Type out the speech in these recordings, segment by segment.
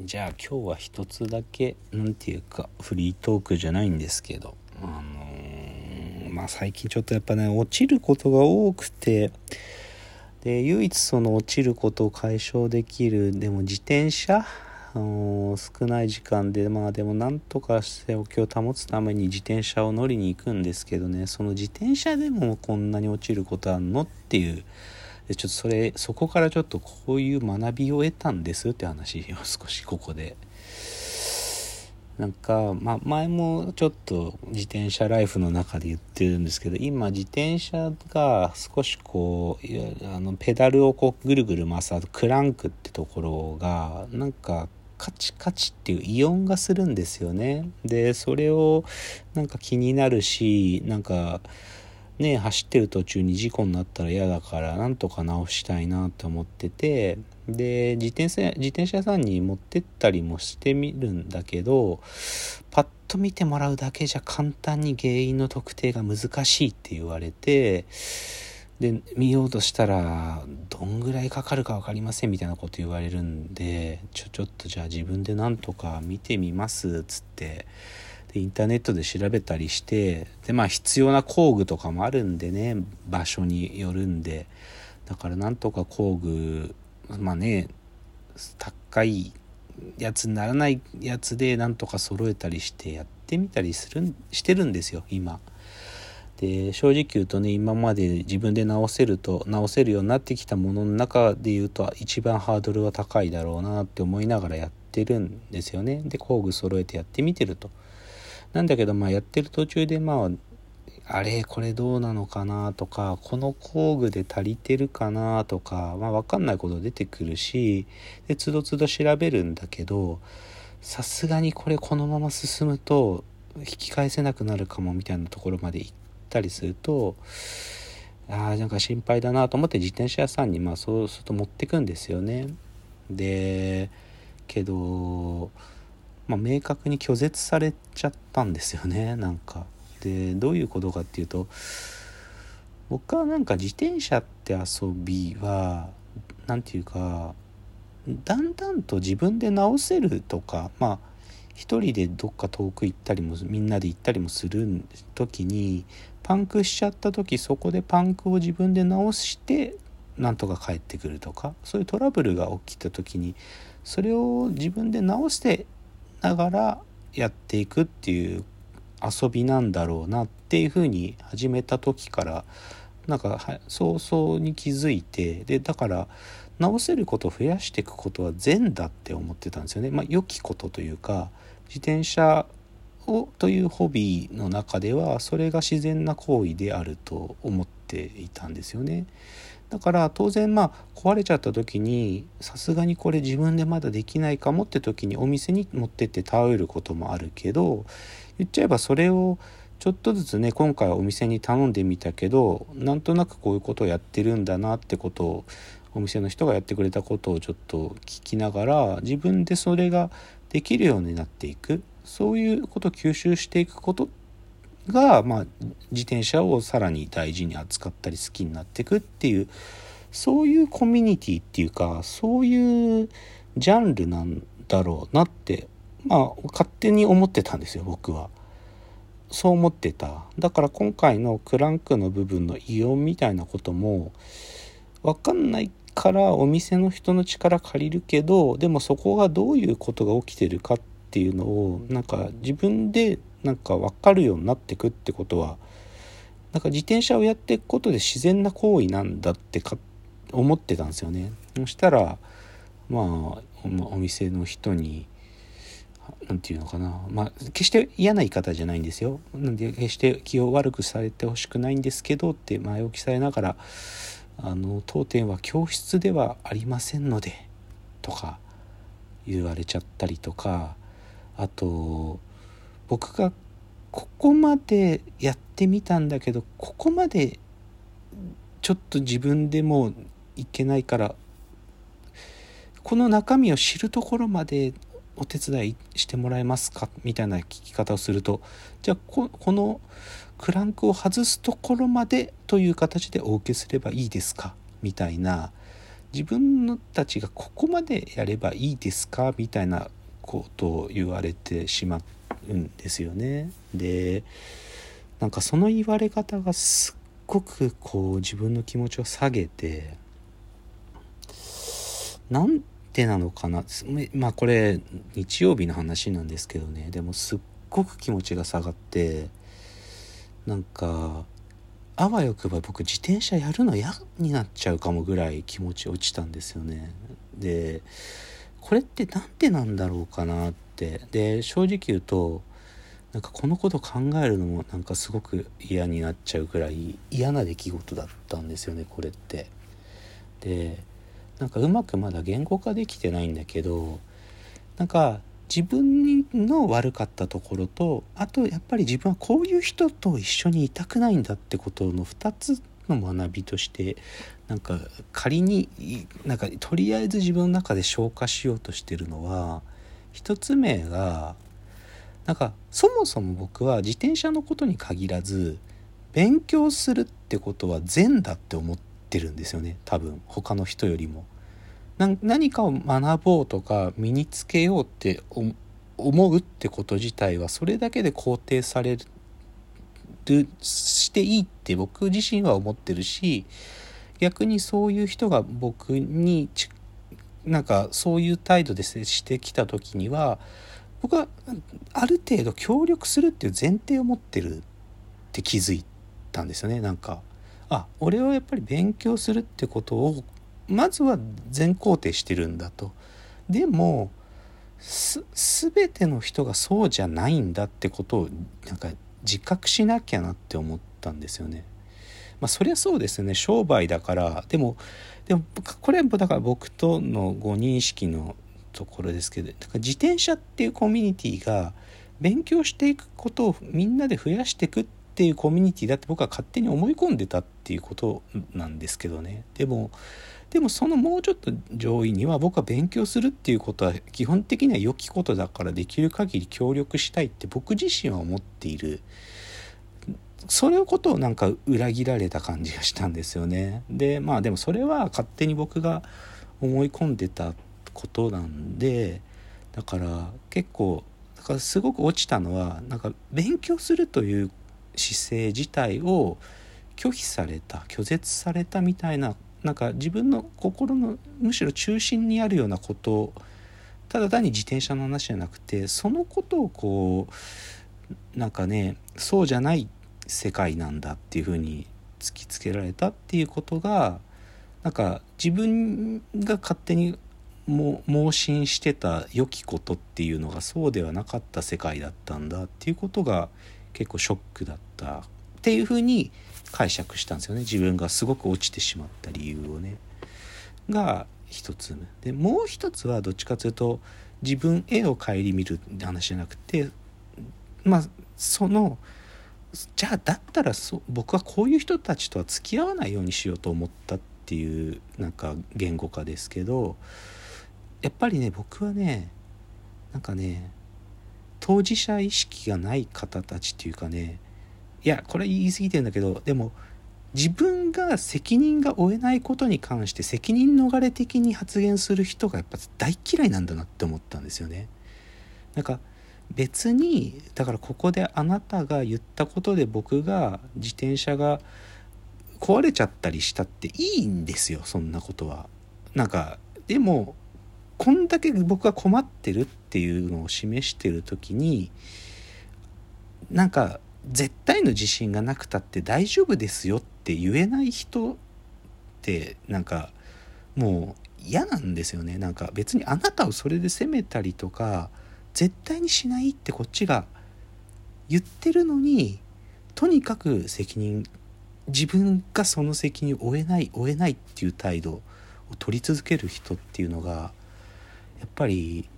じゃあ今日は一つだけ何て言うかフリートークじゃないんですけどあのー、まあ最近ちょっとやっぱね落ちることが多くてで唯一その落ちることを解消できるでも自転車少ない時間でまあでもなんとかしておきを保つために自転車を乗りに行くんですけどねその自転車でもこんなに落ちることあんのっていうでちょっとそれそこからちょっとこういう学びを得たんですって話を 少しここで。なんか、まあ、前もちょっと自転車ライフの中で言ってるんですけど今自転車が少しこうあのペダルをこうぐるぐる回すあとクランクってところがなんかカチカチっていう異音がするんですよね。でそれをなんか気になるしなんかね走ってる途中に事故になったら嫌だからなんとか直したいなと思っててで自転車自転車屋さんに持ってったりもしてみるんだけどパッと見てもらうだけじゃ簡単に原因の特定が難しいって言われてで見ようとしたらどんぐらいかかるか分かりませんみたいなこと言われるんでちょちょっとじゃあ自分でなんとか見てみますっつってでインターネットで調べたりしてでまあ必要な工具とかもあるんでね場所によるんでだからなんとか工具まあね高いやつにならないやつでなんとか揃えたりしてやってみたりするしてるんですよ今。で正直言うとね今まで自分で直せると直せるようになってきたものの中で言うと一番ハードルは高いだろうなって思いながらやってるんですよね。で工具揃えてやってみてると。なんだけどまあやってる途中でまああれこれどうなのかなとかこの工具で足りてるかなとか、まあ、分かんないこと出てくるしでつどつど調べるんだけどさすがにこれこのまま進むと引き返せなくなるかもみたいなところまで行ったりするとあなんか心配だなと思って自転車屋さんにまあそうすると持ってくんですよね。でけど、まあ、明確に拒絶されちゃったんですよね なんか。でどういうことかっていうと僕はなんか自転車って遊びは何て言うかだんだんと自分で直せるとかまあ一人でどっか遠く行ったりもみんなで行ったりもする時にパンクしちゃった時そこでパンクを自分で直してなんとか帰ってくるとかそういうトラブルが起きた時にそれを自分で直してながらやっていくっていう遊びなんだろうなっていうふうに始めた時からなんか早々に気づいてでだから直せることを増やしていくことは善だって思ってたんですよね。まあ、良きことというか自転車をというホビーの中ではそれが自然な行為であると思ってていたんですよね。だから当然まあ壊れちゃった時にさすがにこれ自分でまだできないかもって時にお店に持ってって頼ることもあるけど言っちゃえばそれをちょっとずつね今回はお店に頼んでみたけどなんとなくこういうことをやってるんだなってことをお店の人がやってくれたことをちょっと聞きながら自分でそれができるようになっていくそういうことを吸収していくことってが、まあ、自転車をさらに大事に扱ったり好きになっていくっていうそういうコミュニティっていうかそういうジャンルなんだろうなってまあ勝手に思ってたんですよ僕は。そう思ってた。だから今回のクランクの部分の異音みたいなことも分かんないからお店の人の力借りるけどでもそこがどういうことが起きてるかっていうのをなんか自分でなんか分かるようになってくってことはなんか自転車をやっていくことで自然な行為なんだってか思ってたんですよね。そしたらまあお店の人に何て言うのかなまあ決して嫌な言い方じゃないんですよ。なんで決して気を悪くされてほしくないんですけどって前置きされながらあの当店は教室ではありませんのでとか言われちゃったりとかあと僕がここまでやってみたんだけどここまでちょっと自分でもいけないからこの中身を知るところまでお手伝いしてもらえますか？みたいな聞き方をするとじゃあこのクランクを外すところまでという形でお受けすればいいですか？みたいな自分たちがここまでやればいいですか？みたいなことを言われてしまってうんですよね。でなんかその言われ方がすっごくこう自分の気持ちを下げてなんてなのかなまあこれ日曜日の話なんですけどねでもすっごく気持ちが下がってなんかあわよくば僕自転車やるの嫌になっちゃうかもぐらい気持ち落ちたんですよね。でこれって何でなんだろうかなってで正直言うとなんかこのこと考えるのもなんかすごく嫌になっちゃうぐらい嫌な出来事だったんですよねこれって。でなんかうまくまだ言語化できてないんだけどなんか自分の悪かったところとあとやっぱり自分はこういう人と一緒にいたくないんだってことの2つの学びとしてなんか仮になんかとりあえず自分の中で消化しようとしてるのは1つ目がなんかそもそも僕は自転車のことに限らず勉強するってことは善だって思ってるんですよね多分他の人よりも。何かを学ぼうとか身につけようって思うってこと自体はそれだけで肯定されるしていいって僕自身は思ってるし逆にそういう人が僕になんかそういう態度で接してきた時には僕はある程度協力するっていう前提を持ってるって気づいたんですよねなんかあ俺はやっぱり勉強するってことをまずは全肯定してるんだと。でもす全ての人がそうじゃないんだってことをなんか自覚しなきゃなって思ったんですよね。まあそりゃそうですね。商売だから。でもでもこれはだから僕とのご認識のところですけどだから自転車っていうコミュニティが勉強していくことをみんなで増やしていくっていうコミュニティだって僕は勝手に思い込んでたっていうことなんですけどね。でもでもそのもうちょっと上位には僕は勉強するっていうことは基本的には良きことだからできる限り協力したいって僕自身は思っている。それのことをなんか裏切られた感じがしたんですよね。でまあでもそれは勝手に僕が思い込んでたことなんでだから結構だからすごく落ちたのはなんか勉強するという姿勢自体を拒否された拒絶されたみたいななんか自分の心のむしろ中心にあるようなことただ単に自転車の話じゃなくてそのことをこうなんかねそうじゃないって世界なんだっていうふうに突きつけられたっていうことがなんか自分が勝手にも盲信してた良きことっていうのがそうではなかった世界だったんだっていうことが結構ショックだったっていうふうに解釈したんですよね自分がすごく落ちてしまった理由をね。が一つでもう一つはどっちかというと自分へを顧みるって話じゃなくてまあそのじゃあだったらそ僕はこういう人たちとは付き合わないようにしようと思ったっていうなんか言語化ですけどやっぱりね僕はねなんかね当事者意識がない方たちっていうかねいやこれ言い過ぎてるんだけどでも自分が責任が負えないことに関して責任逃れ的に発言する人がやっぱ大嫌いなんだなって思ったんですよね。なんか別にだからここであなたが言ったことで僕が自転車が壊れちゃったりしたっていいんですよそんなことは。なんかでもこんだけ僕が困ってるっていうのを示してる時になんか絶対の自信がなくたって大丈夫ですよって言えない人ってなんかもう嫌なんですよねなんか別にあなたをそれで責めたりとか絶対にしないってこっちが言ってるのにとにかく責任自分がその責任を負えない負えないっていう態度を取り続ける人っていうのがやっぱり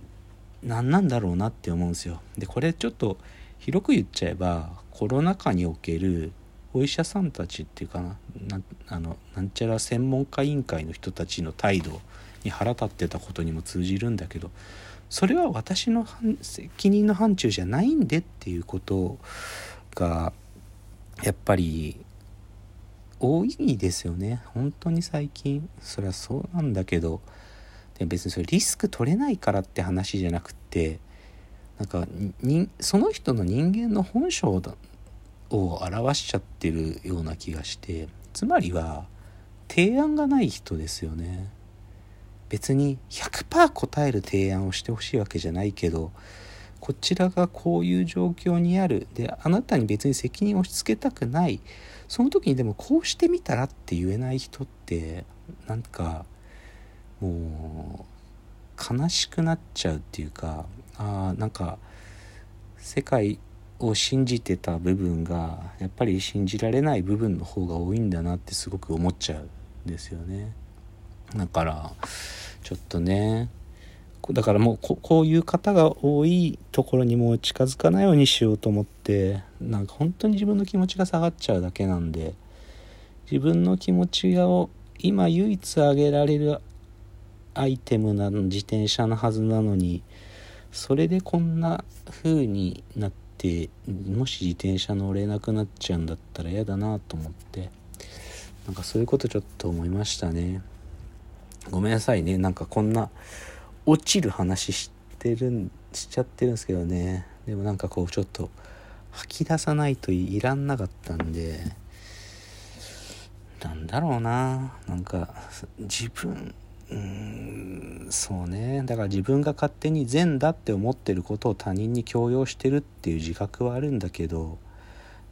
何なんだろうなって思うんですよ。でこれちょっと広く言っちゃえばコロナ禍におけるお医者さんたちっていうかななあのなんちゃら専門家委員会の人たちの態度に腹立ってたことにも通じるんだけどそれは私の責任の範疇じゃないんでっていうことがやっぱり多いですよね。本当に最近。そりゃそうなんだけど。で別にそれリスク取れないからって話じゃなくってなんかにその人の人間の本性を表しちゃってるような気がしてつまりは提案がない人ですよね。別に100%答える提案をしてほしいわけじゃないけどこちらがこういう状況にある。であなたに別に責任を押し付けたくない。その時にでもこうしてみたらって言えない人ってなんかもう悲しくなっちゃうっていうかあなんか世界を信じてた部分がやっぱり信じられない部分の方が多いんだなってすごく思っちゃうんですよね。だからちょっとねだからもうこういう方が多いところにもう近づかないようにしようと思ってなんか本当に自分の気持ちが下がっちゃうだけなんで自分の気持ちを今唯一上げられるアイテムなの自転車のはずなのにそれでこんな風になってもし自転車乗れなくなっちゃうんだったら嫌だなと思ってなんかそういうことちょっと思いましたね。ごめんなさいね。なんかこんな落ちる話してるんしちゃってるんですけどね。でもなんかこうちょっと吐き出さないといらんなかったんでなんだろうな。なんか自分うんそうね。だから自分が勝手に善だって思ってることを他人に強要してるっていう自覚はあるんだけど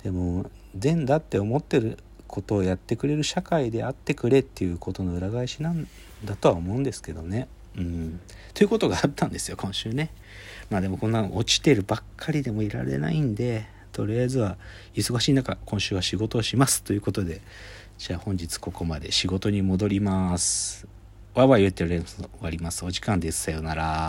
でも善だって思ってることをやってくれる社会であってくれっていうことの裏返しなんだとは思うんですけどね。うん、ということがあったんですよ今週ね。まあでもこんな落ちてるばっかりでもいられないんでとりあえずは忙しい中今週は仕事をしますということでじゃあ本日ここまで仕事に戻ります。わわ言ってる終わります。お時間です。さようなら。